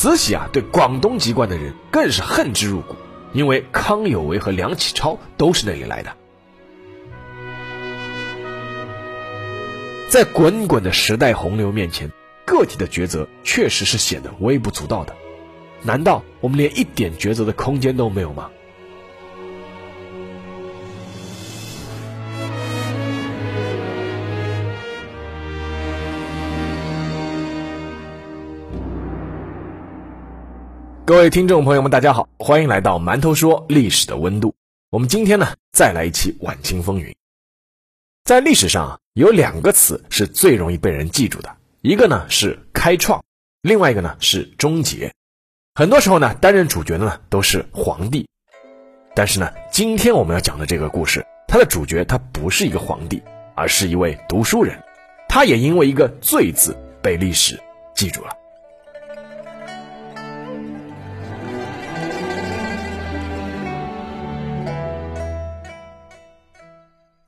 慈禧啊对广东籍贯的人更是恨之入骨，因为康有为和梁启超都是那里来的。在滚滚的时代洪流面前，个体的抉择确实是显得微不足道的。难道我们连一点抉择的空间都没有吗？各位听众朋友们，大家好，欢迎来到馒头说历史的温度。我们今天呢，再来一期晚清风云。在历史上啊，有两个词是最容易被人记住的，一个呢是开创，另外一个呢是终结。很多时候呢，担任主角的呢都是皇帝，但是呢，今天我们要讲的这个故事，它的主角他不是一个皇帝，而是一位读书人，他也因为一个“罪”字被历史记住了。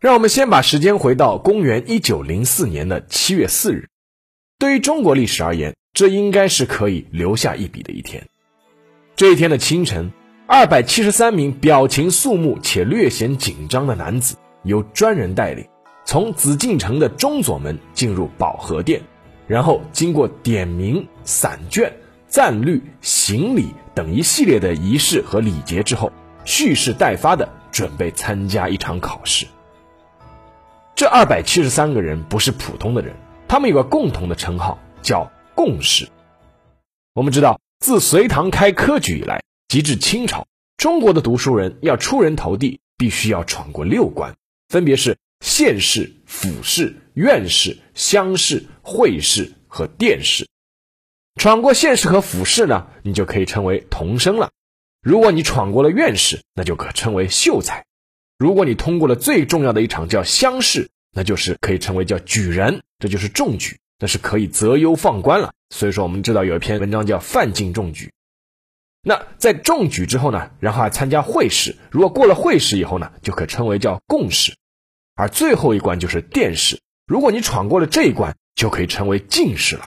让我们先把时间回到公元一九零四年的七月四日。对于中国历史而言，这应该是可以留下一笔的一天。这一天的清晨，二百七十三名表情肃穆且略显紧张的男子，由专人带领，从紫禁城的中左门进入保和殿，然后经过点名、散卷、赞律、行礼等一系列的仪式和礼节之后，蓄势待发的准备参加一场考试。这二百七十三个人不是普通的人，他们有个共同的称号，叫“贡士”。我们知道，自隋唐开科举以来，及至清朝，中国的读书人要出人头地，必须要闯过六关，分别是县试、府试、院试、乡试、会试和殿试。闯过县试和府试呢，你就可以称为童生了；如果你闯过了院试，那就可称为秀才。如果你通过了最重要的一场叫乡试，那就是可以称为叫举人，这就是中举，那是可以择优放官了。所以说，我们知道有一篇文章叫范进中举。那在中举之后呢，然后还参加会试，如果过了会试以后呢，就可称为叫贡士。而最后一关就是殿试，如果你闯过了这一关，就可以称为进士了。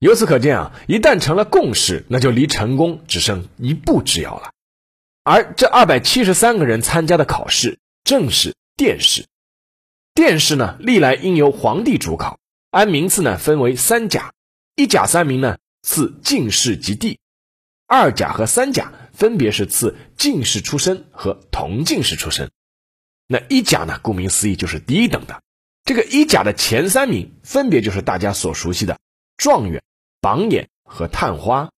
由此可见啊，一旦成了贡士，那就离成功只剩一步之遥了。而这二百七十三个人参加的考试正是殿试。殿试呢，历来应由皇帝主考，按名次呢分为三甲，一甲三名呢赐进士及第，二甲和三甲分别是赐进士出身和同进士出身。那一甲呢，顾名思义就是第一等的。这个一甲的前三名分别就是大家所熟悉的状元、榜眼和探花。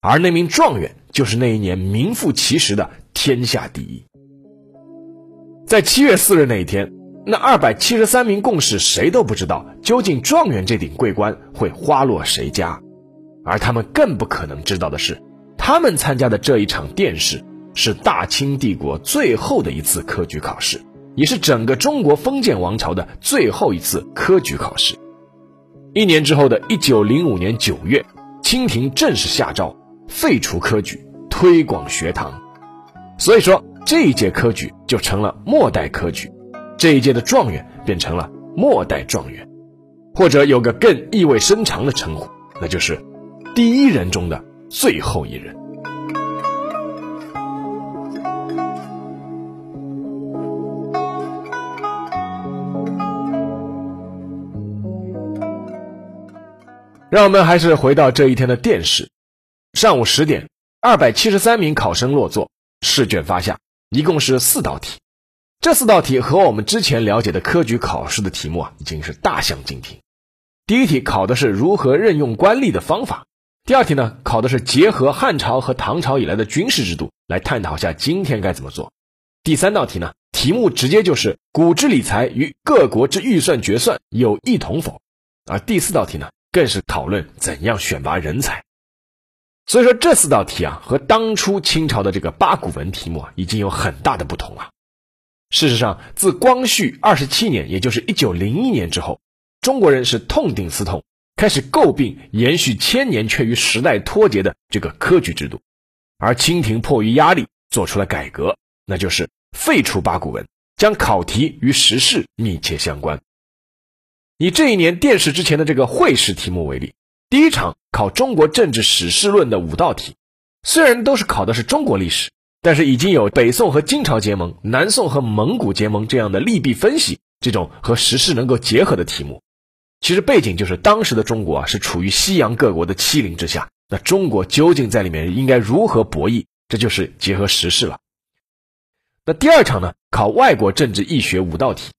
而那名状元就是那一年名副其实的天下第一。在七月四日那一天，那二百七十三名贡士谁都不知道究竟状元这顶桂冠会花落谁家，而他们更不可能知道的是，他们参加的这一场殿试是大清帝国最后的一次科举考试，也是整个中国封建王朝的最后一次科举考试。一年之后的一九零五年九月，清廷正式下诏。废除科举，推广学堂，所以说这一届科举就成了末代科举，这一届的状元变成了末代状元，或者有个更意味深长的称呼，那就是第一人中的最后一人。让我们还是回到这一天的殿试。上午十点，二百七十三名考生落座，试卷发下，一共是四道题。这四道题和我们之前了解的科举考试的题目啊，已经是大相径庭。第一题考的是如何任用官吏的方法，第二题呢，考的是结合汉朝和唐朝以来的军事制度来探讨下今天该怎么做。第三道题呢，题目直接就是古之理财与各国之预算决算有异同否？而第四道题呢，更是讨论怎样选拔人才。所以说这四道题啊，和当初清朝的这个八股文题目啊，已经有很大的不同了。事实上，自光绪二十七年，也就是一九零一年之后，中国人是痛定思痛，开始诟病延续千年却与时代脱节的这个科举制度。而清廷迫于压力，做出了改革，那就是废除八股文，将考题与时事密切相关。以这一年殿试之前的这个会试题目为例，第一场考中国政治史事论的五道题，虽然都是考的是中国历史，但是已经有北宋和金朝结盟、南宋和蒙古结盟这样的利弊分析，这种和时事能够结合的题目。其实背景就是当时的中国啊是处于西洋各国的欺凌之下，那中国究竟在里面应该如何博弈？这就是结合时事了。那第二场呢，考外国政治易学五道题，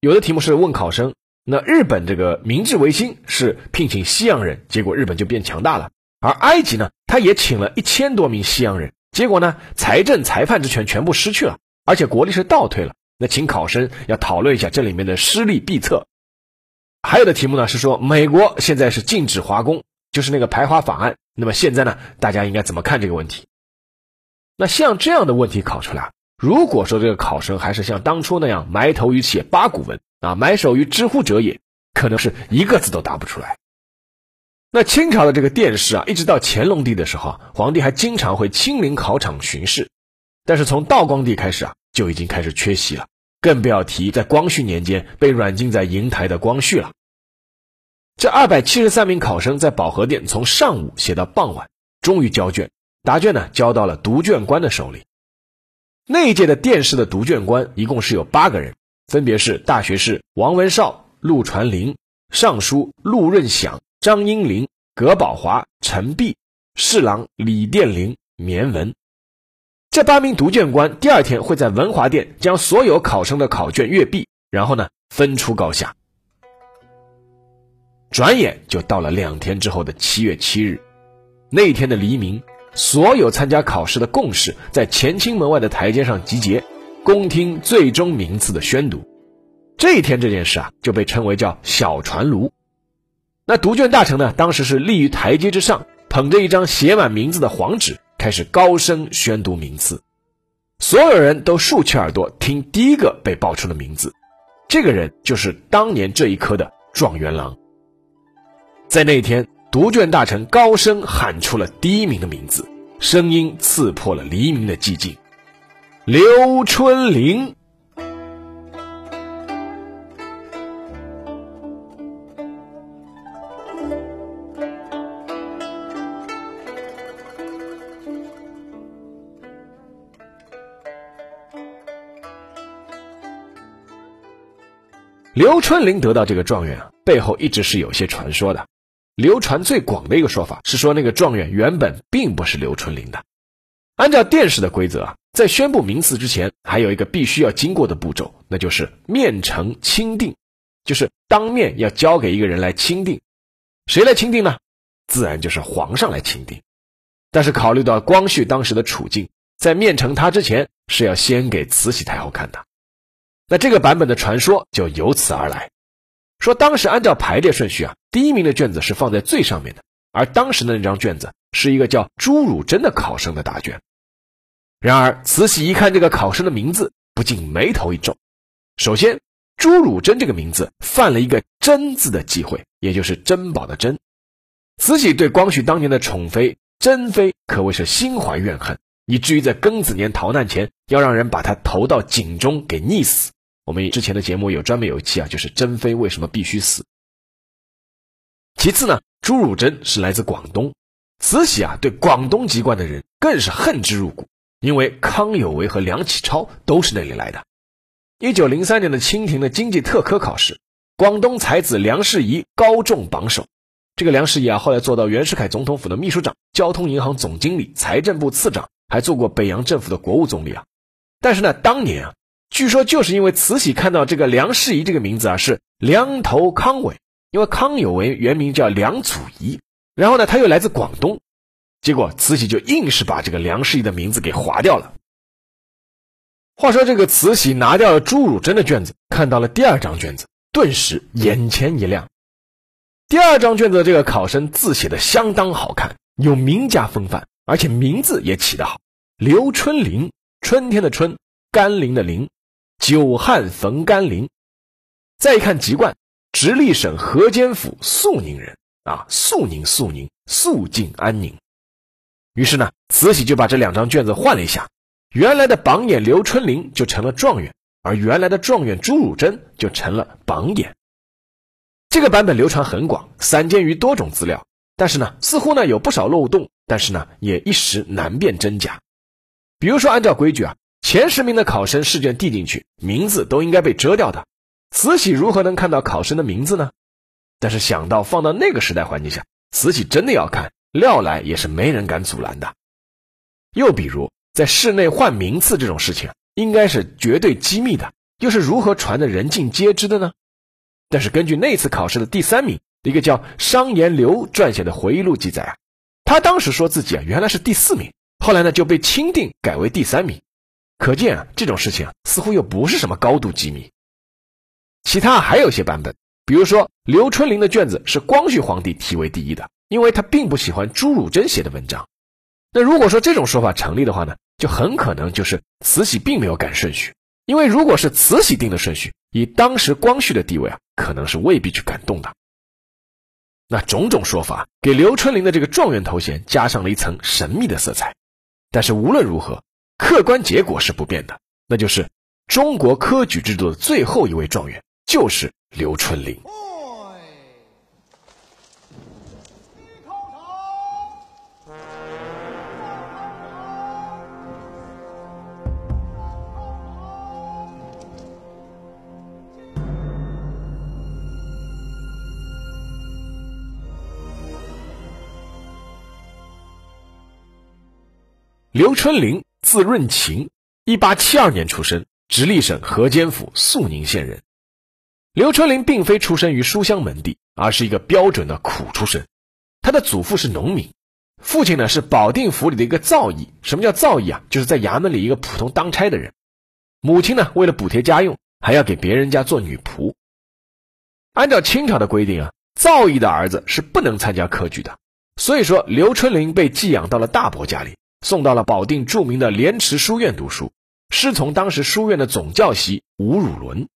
有的题目是问考生。那日本这个明治维新是聘请西洋人，结果日本就变强大了。而埃及呢，他也请了一千多名西洋人，结果呢，财政裁判之权全部失去了，而且国力是倒退了。那请考生要讨论一下这里面的失利弊策。还有的题目呢是说，美国现在是禁止华工，就是那个排华法案。那么现在呢，大家应该怎么看这个问题？那像这样的问题考出来，如果说这个考生还是像当初那样埋头于写八股文。啊，埋首于知乎者也，可能是一个字都答不出来。那清朝的这个殿试啊，一直到乾隆帝的时候，皇帝还经常会亲临考场巡视。但是从道光帝开始啊，就已经开始缺席了，更不要提在光绪年间被软禁在瀛台的光绪了。这二百七十三名考生在保和殿从上午写到傍晚，终于交卷，答卷呢交到了读卷官的手里。那一届的殿试的读卷官一共是有八个人。分别是大学士王文绍、陆传林，尚书陆润祥、张英龄、葛宝华、陈璧，侍郎李殿林、绵文。这八名读卷官第二天会在文华殿将所有考生的考卷阅毕，然后呢分出高下。转眼就到了两天之后的七月七日，那一天的黎明，所有参加考试的贡士在乾清门外的台阶上集结。恭听最终名次的宣读，这一天这件事啊，就被称为叫小传炉。那读卷大臣呢，当时是立于台阶之上，捧着一张写满名字的黄纸，开始高声宣读名次。所有人都竖起耳朵听第一个被报出的名字，这个人就是当年这一科的状元郎。在那一天，读卷大臣高声喊出了第一名的名字，声音刺破了黎明的寂静。刘春霖。刘春霖得到这个状元啊，背后一直是有些传说的。流传最广的一个说法是说，那个状元原本并不是刘春霖的。按照殿试的规则啊。在宣布名次之前，还有一个必须要经过的步骤，那就是面呈钦定，就是当面要交给一个人来钦定。谁来钦定呢？自然就是皇上来钦定。但是考虑到光绪当时的处境，在面呈他之前，是要先给慈禧太后看的。那这个版本的传说就由此而来。说当时按照排列顺序啊，第一名的卷子是放在最上面的，而当时的那张卷子是一个叫朱汝珍的考生的答卷。然而，慈禧一看这个考生的名字，不禁眉头一皱。首先，朱汝珍这个名字犯了一个“珍”字的忌讳，也就是珍宝的“珍”。慈禧对光绪当年的宠妃珍妃可谓是心怀怨恨，以至于在庚子年逃难前，要让人把她投到井中给溺死。我们之前的节目有专门有一期啊，就是珍妃为什么必须死。其次呢，朱汝珍是来自广东，慈禧啊对广东籍贯的人更是恨之入骨。因为康有为和梁启超都是那里来的。一九零三年的清廷的经济特科考试，广东才子梁士仪高中榜首。这个梁士仪啊，后来做到袁世凯总统府的秘书长、交通银行总经理、财政部次长，还做过北洋政府的国务总理啊。但是呢，当年啊，据说就是因为慈禧看到这个梁士仪这个名字啊是梁头康伟，因为康有为原名叫梁祖仪，然后呢，他又来自广东。结果慈禧就硬是把这个梁士仪的名字给划掉了。话说这个慈禧拿掉了朱汝珍的卷子，看到了第二张卷子，顿时眼前一亮。第二张卷子这个考生字写的相当好看，有名家风范，而且名字也起得好，刘春霖，春天的春，甘霖的霖，久旱逢甘霖。再一看籍贯，直隶省河间府肃宁人啊，肃宁肃宁，肃静安宁。于是呢，慈禧就把这两张卷子换了一下，原来的榜眼刘春霖就成了状元，而原来的状元朱汝珍就成了榜眼。这个版本流传很广，散见于多种资料，但是呢，似乎呢有不少漏洞，但是呢也一时难辨真假。比如说，按照规矩啊，前十名的考生试卷递进去，名字都应该被遮掉的。慈禧如何能看到考生的名字呢？但是想到放到那个时代环境下，慈禧真的要看，料来也是没人敢阻拦的。又比如，在室内换名次这种事情，应该是绝对机密的，又是如何传的人尽皆知的呢？但是根据那次考试的第三名，一个叫商言流撰写的回忆录记载啊，他当时说自己啊原来是第四名，后来呢就被钦定改为第三名，可见啊这种事情啊似乎又不是什么高度机密。其他还有些版本，比如说刘春霖的卷子是光绪皇帝题为第一的，因为他并不喜欢朱汝珍写的文章。那如果说这种说法成立的话呢，就很可能就是慈禧并没有改顺序，因为如果是慈禧定的顺序，以当时光绪的地位啊，可能是未必去感动的。那种种说法给刘春霖的这个状元头衔加上了一层神秘的色彩。但是无论如何，客观结果是不变的，那就是中国科举制度的最后一位状元。就是刘春霖。刘春霖，字润琴，一八七二年出生，直隶省河间府肃宁县人。刘春霖并非出身于书香门第，而是一个标准的苦出身。他的祖父是农民，父亲呢是保定府里的一个造诣。什么叫造诣啊？就是在衙门里一个普通当差的人。母亲呢为了补贴家用，还要给别人家做女仆。按照清朝的规定啊，造诣的儿子是不能参加科举的。所以说，刘春霖被寄养到了大伯家里，送到了保定著名的莲池书院读书，师从当时书院的总教习吴汝伦。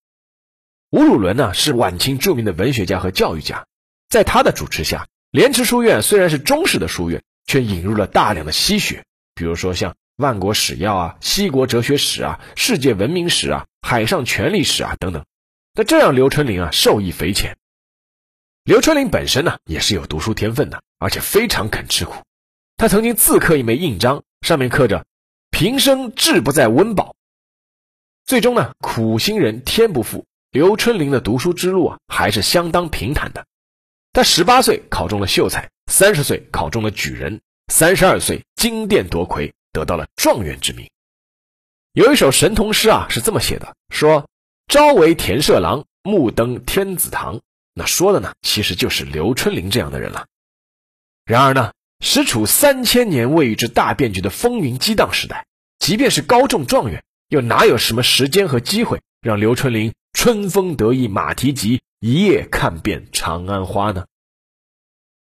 吴汝伦呢是晚清著名的文学家和教育家，在他的主持下，莲池书院虽然是中式的书院，却引入了大量的西学，比如说像万国史要啊、西国哲学史啊、世界文明史啊、海上权力史啊等等。那这让刘春霖啊受益匪浅。刘春霖本身呢也是有读书天分的，而且非常肯吃苦。他曾经自刻一枚印章，上面刻着“平生志不在温饱”。最终呢，苦心人天不负。刘春霖的读书之路啊，还是相当平坦的。他十八岁考中了秀才，三十岁考中了举人，三十二岁金殿夺魁，得到了状元之名。有一首神童诗啊，是这么写的：说朝为田舍郎，暮登天子堂。那说的呢，其实就是刘春霖这样的人了。然而呢，实处三千年未遇之大变局的风云激荡时代，即便是高中状元，又哪有什么时间和机会让刘春霖？春风得意马蹄疾，一夜看遍长安花呢。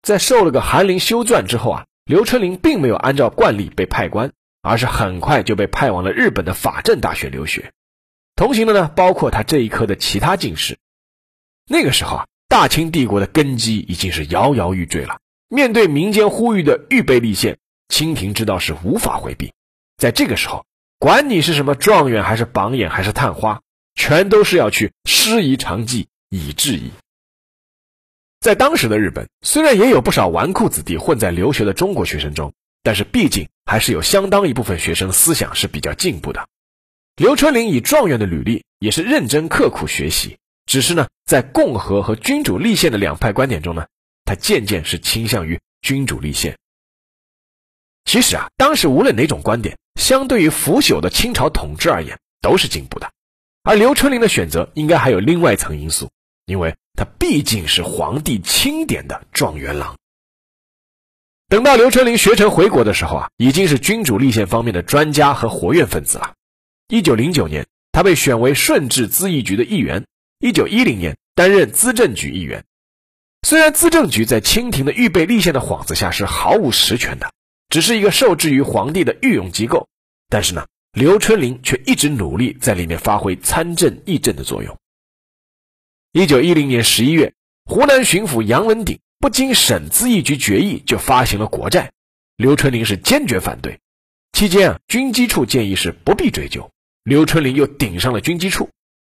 在受了个翰林修撰之后啊，刘春霖并没有按照惯例被派官，而是很快就被派往了日本的法政大学留学。同行的呢，包括他这一科的其他进士。那个时候啊，大清帝国的根基已经是摇摇欲坠了。面对民间呼吁的预备立宪，清廷知道是无法回避。在这个时候，管你是什么状元，还是榜眼，还是探花。全都是要去师夷长技以制夷。在当时的日本，虽然也有不少纨绔子弟混在留学的中国学生中，但是毕竟还是有相当一部分学生思想是比较进步的。刘春霖以状元的履历，也是认真刻苦学习。只是呢，在共和和君主立宪的两派观点中呢，他渐渐是倾向于君主立宪。其实啊，当时无论哪种观点，相对于腐朽的清朝统治而言，都是进步的。而刘春霖的选择应该还有另外一层因素，因为他毕竟是皇帝钦点的状元郎。等到刘春霖学成回国的时候啊，已经是君主立宪方面的专家和活跃分子了。一九零九年，他被选为顺治咨议局的议员；一九一零年，担任资政局议员。虽然资政局在清廷的预备立宪的幌子下是毫无实权的，只是一个受制于皇帝的御用机构，但是呢。刘春霖却一直努力在里面发挥参政议政的作用。一九一零年十一月，湖南巡抚杨文鼎不经省咨议局决议就发行了国债，刘春霖是坚决反对。期间啊，军机处建议是不必追究，刘春霖又顶上了军机处。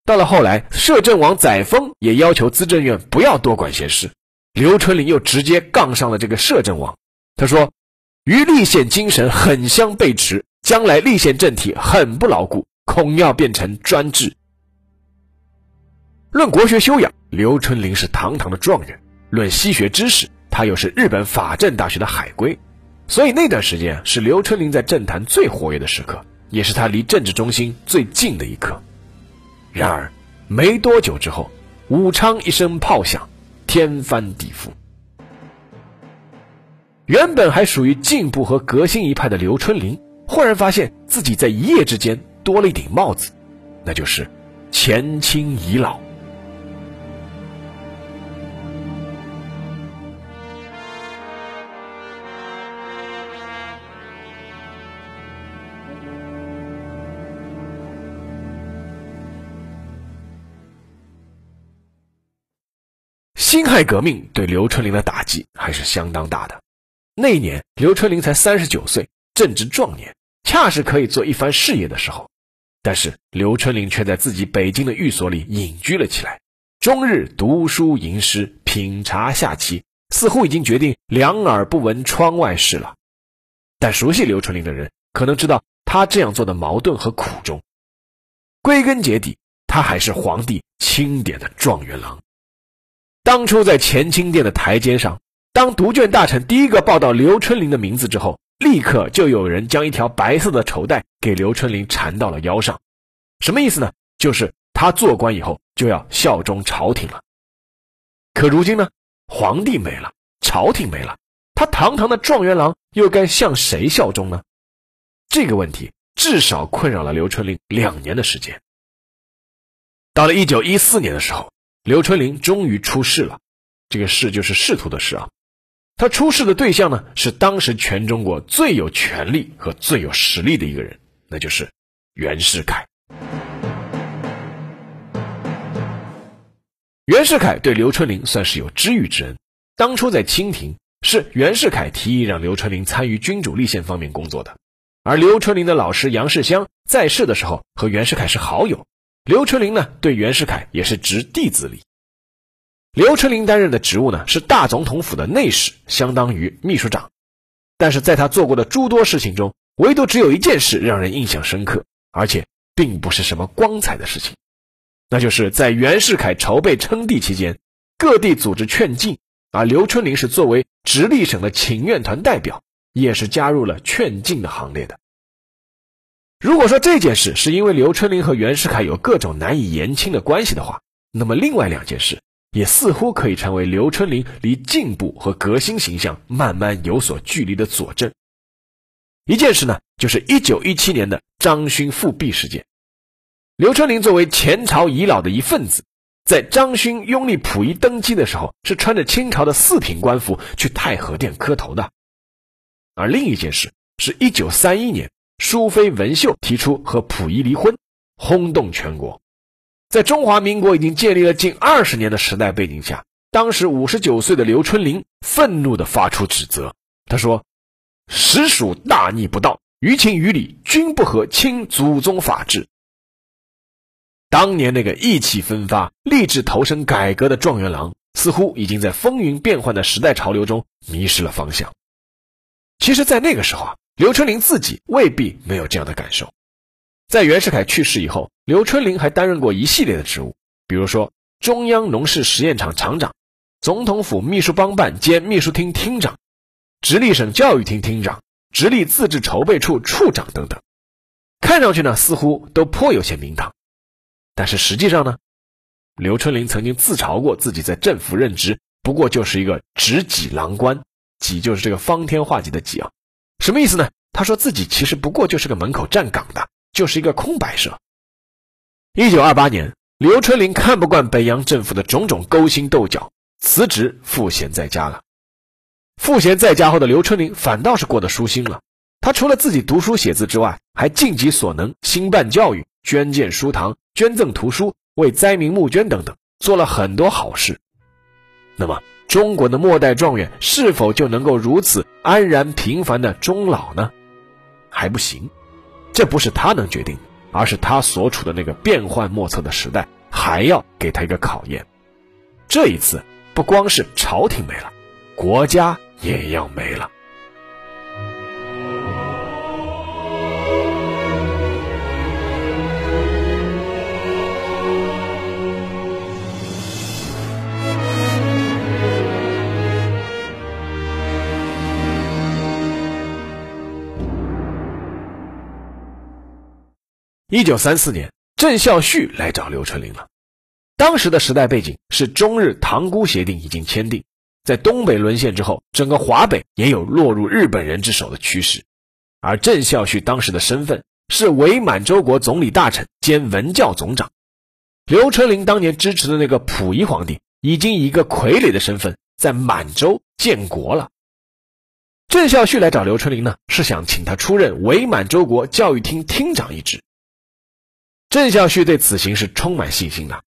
到了后来，摄政王载沣也要求资政院不要多管闲事，刘春霖又直接杠上了这个摄政王。他说：“与立宪精神很相背驰，将来立宪政体很不牢固，恐要变成专制。”论国学修养，刘春霖是堂堂的状元；论西学知识，他又是日本法政大学的海归。所以那段时间是刘春霖在政坛最活跃的时刻，也是他离政治中心最近的一刻。然而，没多久之后，武昌一声炮响，天翻地覆。原本还属于进步和革新一派的刘春林，忽然发现自己在一夜之间多了一顶帽子，那就是前清遗老。辛亥革命对刘春霖的打击还是相当大的。那一年，刘春霖才三十九岁，正值壮年，恰是可以做一番事业的时候。但是，刘春霖却在自己北京的寓所里隐居了起来，终日读书吟诗，品茶下棋，似乎已经决定两耳不闻窗外事了。但熟悉刘春霖的人可能知道，他这样做的矛盾和苦衷。归根结底，他还是皇帝钦点的状元郎。当初在乾清殿的台阶上，当读卷大臣第一个报道刘春霖的名字之后，立刻就有人将一条白色的绸带给刘春霖缠到了腰上。什么意思呢？就是他做官以后就要效忠朝廷了。可如今呢，皇帝没了，朝廷没了，他堂堂的状元郎又该向谁效忠呢？这个问题至少困扰了刘春霖两年的时间。到了一九一四年的时候。刘春霖终于出仕了，这个“仕”就是仕途的“仕”啊。他出仕的对象呢，是当时全中国最有权力和最有实力的一个人，那就是袁世凯。袁世凯对刘春霖算是有知遇之恩。当初在清廷，是袁世凯提议让刘春霖参与君主立宪方面工作的，而刘春霖的老师杨世襄在世的时候和袁世凯是好友。刘春霖呢，对袁世凯也是执弟子礼。刘春霖担任的职务呢，是大总统府的内侍，相当于秘书长。但是在他做过的诸多事情中，唯独只有一件事让人印象深刻，而且并不是什么光彩的事情，那就是在袁世凯筹备称帝期间，各地组织劝进，而刘春霖是作为直隶省的请愿团代表，也是加入了劝进的行列的。如果说这件事是因为刘春霖和袁世凯有各种难以言清的关系的话，那么另外两件事也似乎可以成为刘春霖离进步和革新形象慢慢有所距离的佐证。一件事呢，就是1917年的张勋复辟事件。刘春霖作为前朝遗老的一份子，在张勋拥立溥仪登基的时候，是穿着清朝的四品官服去太和殿磕头的。而另一件事是1931年。淑妃文秀提出和溥仪离婚，轰动全国。在中华民国已经建立了近二十年的时代背景下，当时五十九岁的刘春霖愤怒地发出指责。他说：“实属大逆不道，于情于理均不合清祖宗法制。”当年那个意气风发、立志投身改革的状元郎，似乎已经在风云变幻的时代潮流中迷失了方向。其实，在那个时候啊。刘春霖自己未必没有这样的感受。在袁世凯去世以后，刘春霖还担任过一系列的职务，比如说中央农事实验场厂长、总统府秘书帮办兼秘书厅厅长、直隶省教育厅厅长、直隶自治筹备处处长等等。看上去呢，似乎都颇有些名堂。但是实际上呢，刘春霖曾经自嘲过自己在政府任职不过就是一个执戟郎官，戟就是这个方天画戟的戟啊。什么意思呢？他说自己其实不过就是个门口站岗的，就是一个空摆设。一九二八年，刘春霖看不惯北洋政府的种种勾心斗角，辞职赋闲在家了。赋闲在家后的刘春霖反倒是过得舒心了。他除了自己读书写字之外，还尽己所能兴办教育、捐建书堂、捐赠图书、为灾民募捐等等，做了很多好事。那么。中国的末代状元是否就能够如此安然平凡的终老呢？还不行，这不是他能决定的，而是他所处的那个变幻莫测的时代还要给他一个考验。这一次，不光是朝廷没了，国家也要没了。一九三四年，郑孝胥来找刘春霖了。当时的时代背景是中日塘沽协定已经签订，在东北沦陷之后，整个华北也有落入日本人之手的趋势。而郑孝胥当时的身份是伪满洲国总理大臣兼文教总长。刘春霖当年支持的那个溥仪皇帝，已经以一个傀儡的身份在满洲建国了。郑孝胥来找刘春霖呢，是想请他出任伪满洲国教育厅厅长一职。郑孝胥对此行是充满信心的。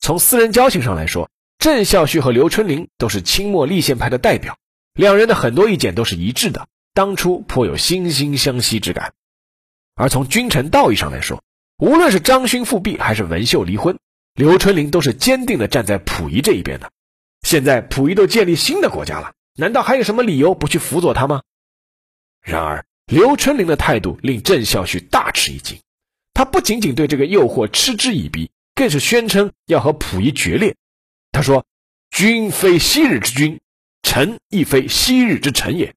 从私人交情上来说，郑孝胥和刘春霖都是清末立宪派的代表，两人的很多意见都是一致的，当初颇有惺惺相惜之感。而从君臣道义上来说，无论是张勋复辟还是文秀离婚，刘春霖都是坚定的站在溥仪这一边的。现在溥仪都建立新的国家了，难道还有什么理由不去辅佐他吗？然而，刘春霖的态度令郑孝胥大吃一惊。他不仅仅对这个诱惑嗤之以鼻，更是宣称要和溥仪决裂。他说：“君非昔日之君，臣亦非昔日之臣也。”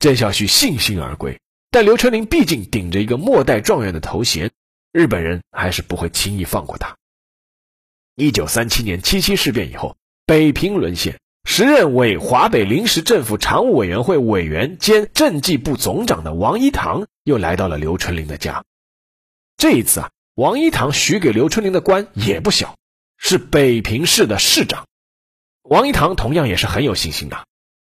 郑孝胥悻悻而归。但刘春霖毕竟顶着一个末代状元的头衔，日本人还是不会轻易放过他。一九三七年七七事变以后，北平沦陷，时任为华北临时政府常务委员会委员兼政绩部总长的王一堂又来到了刘春霖的家。这一次啊，王一堂许给刘春霖的官也不小，是北平市的市长。王一堂同样也是很有信心的，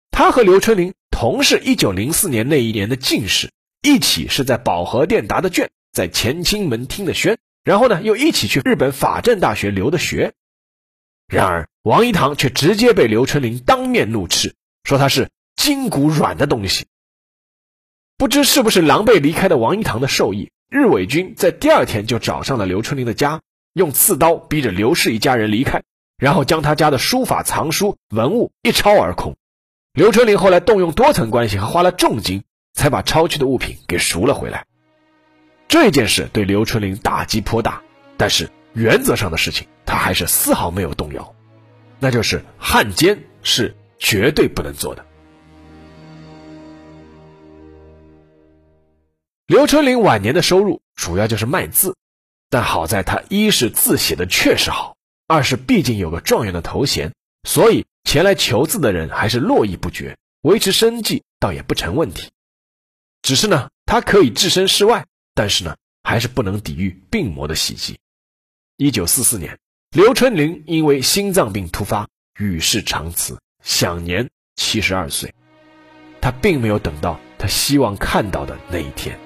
他和刘春霖同是一九零四年那一年的进士，一起是在保和殿答的卷，在乾清门听的宣，然后呢又一起去日本法政大学留的学。然而王一堂却直接被刘春霖当面怒斥，说他是筋骨软的东西。不知是不是狼狈离开的王一堂的授意。日伪军在第二天就找上了刘春林的家，用刺刀逼着刘氏一家人离开，然后将他家的书法藏书文物一抄而空。刘春林后来动用多层关系和花了重金，才把抄去的物品给赎了回来。这件事对刘春林打击颇大，但是原则上的事情他还是丝毫没有动摇，那就是汉奸是绝对不能做的。刘春霖晚年的收入主要就是卖字，但好在他一是字写的确实好，二是毕竟有个状元的头衔，所以前来求字的人还是络绎不绝，维持生计倒也不成问题。只是呢，他可以置身事外，但是呢，还是不能抵御病魔的袭击。一九四四年，刘春霖因为心脏病突发，与世长辞，享年七十二岁。他并没有等到他希望看到的那一天。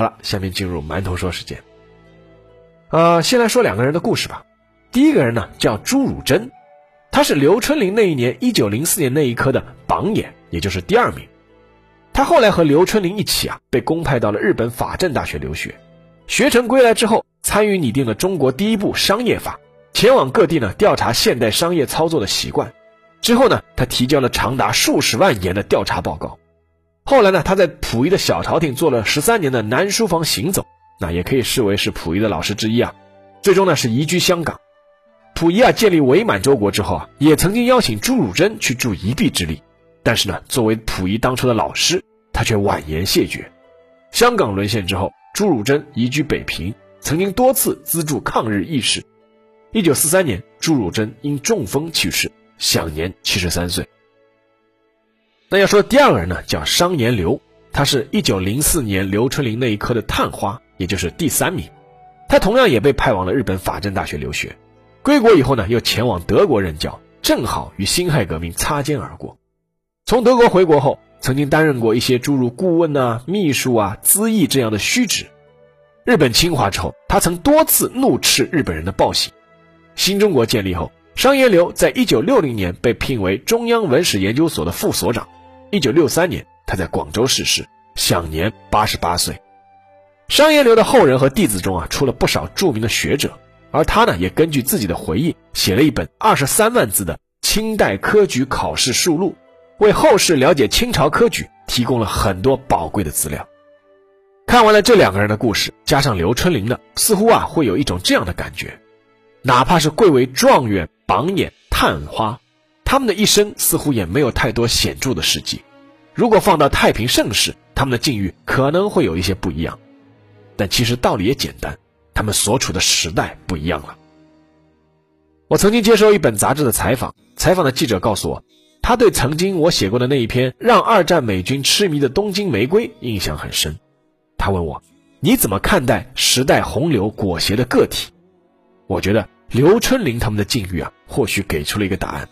好了，下面进入馒头说时间。呃，先来说两个人的故事吧。第一个人呢叫朱汝珍，他是刘春霖那一年一九零四年那一科的榜眼，也就是第二名。他后来和刘春霖一起啊，被公派到了日本法政大学留学。学成归来之后，参与拟定了中国第一部商业法，前往各地呢调查现代商业操作的习惯。之后呢，他提交了长达数十万言的调查报告。后来呢，他在溥仪的小朝廷做了十三年的南书房行走，那也可以视为是溥仪的老师之一啊。最终呢，是移居香港。溥仪啊建立伪满洲国之后啊，也曾经邀请朱汝珍去助一臂之力。但是呢，作为溥仪当初的老师，他却婉言谢绝。香港沦陷之后，朱汝珍移居北平，曾经多次资助抗日义士。一九四三年，朱汝珍因中风去世，享年七十三岁。那要说第二个人呢，叫商言流，他是一九零四年刘春霖那一科的探花，也就是第三名。他同样也被派往了日本法政大学留学，归国以后呢，又前往德国任教，正好与辛亥革命擦肩而过。从德国回国后，曾经担任过一些诸如顾问啊、秘书啊、资议这样的虚职。日本侵华之后，他曾多次怒斥日本人的暴行。新中国建立后，商言流在一九六零年被聘为中央文史研究所的副所长。一九六三年，他在广州逝世，享年八十八岁。商言流的后人和弟子中啊，出了不少著名的学者，而他呢，也根据自己的回忆写了一本二十三万字的《清代科举考试述录》，为后世了解清朝科举提供了很多宝贵的资料。看完了这两个人的故事，加上刘春霖的，似乎啊，会有一种这样的感觉。哪怕是贵为状元、榜眼、探花，他们的一生似乎也没有太多显著的事迹。如果放到太平盛世，他们的境遇可能会有一些不一样。但其实道理也简单，他们所处的时代不一样了。我曾经接受一本杂志的采访，采访的记者告诉我，他对曾经我写过的那一篇让二战美军痴迷的《东京玫瑰》印象很深。他问我：“你怎么看待时代洪流裹挟的个体？”我觉得刘春林他们的境遇啊，或许给出了一个答案，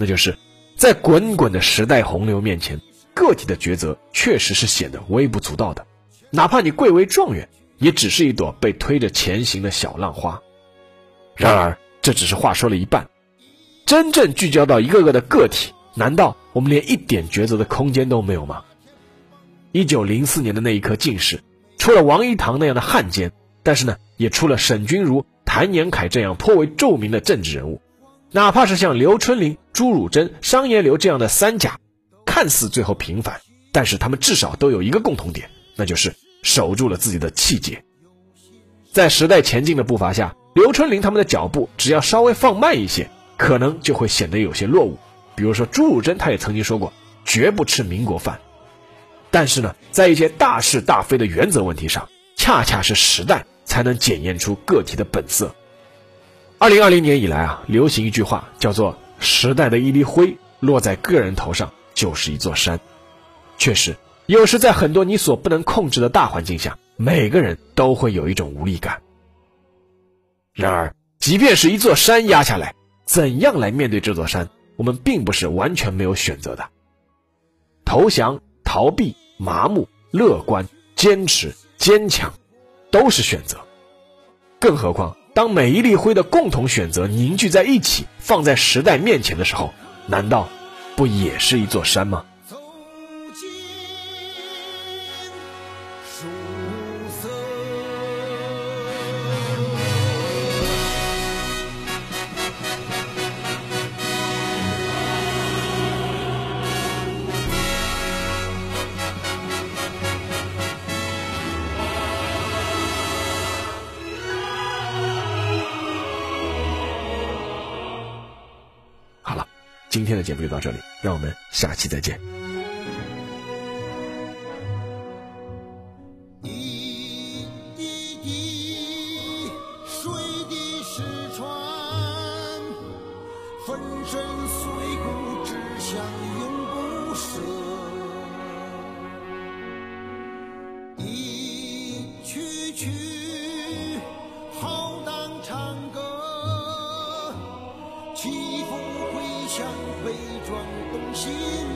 那就是在滚滚的时代洪流面前，个体的抉择确实是显得微不足道的。哪怕你贵为状元，也只是一朵被推着前行的小浪花。然而，这只是话说了一半，真正聚焦到一个个的个体，难道我们连一点抉择的空间都没有吗？一九零四年的那一颗进士，出了王一堂那样的汉奸，但是呢，也出了沈钧儒。谭延闿这样颇为著名的政治人物，哪怕是像刘春霖、朱汝珍、商延流这样的三甲，看似最后平反，但是他们至少都有一个共同点，那就是守住了自己的气节。在时代前进的步伐下，刘春霖他们的脚步只要稍微放慢一些，可能就会显得有些落伍。比如说朱汝珍，他也曾经说过绝不吃民国饭。但是呢，在一些大是大非的原则问题上，恰恰是时代。才能检验出个体的本色。二零二零年以来啊，流行一句话叫做“时代的一粒灰落在个人头上就是一座山”。确实，有时在很多你所不能控制的大环境下，每个人都会有一种无力感。然而，即便是一座山压下来，怎样来面对这座山，我们并不是完全没有选择的。投降、逃避、麻木、乐观、坚持、坚强。都是选择，更何况当每一粒灰的共同选择凝聚在一起，放在时代面前的时候，难道不也是一座山吗？到这里，让我们下期再见。一滴一滴水滴石穿，粉身碎骨只想永不舍。一曲曲。you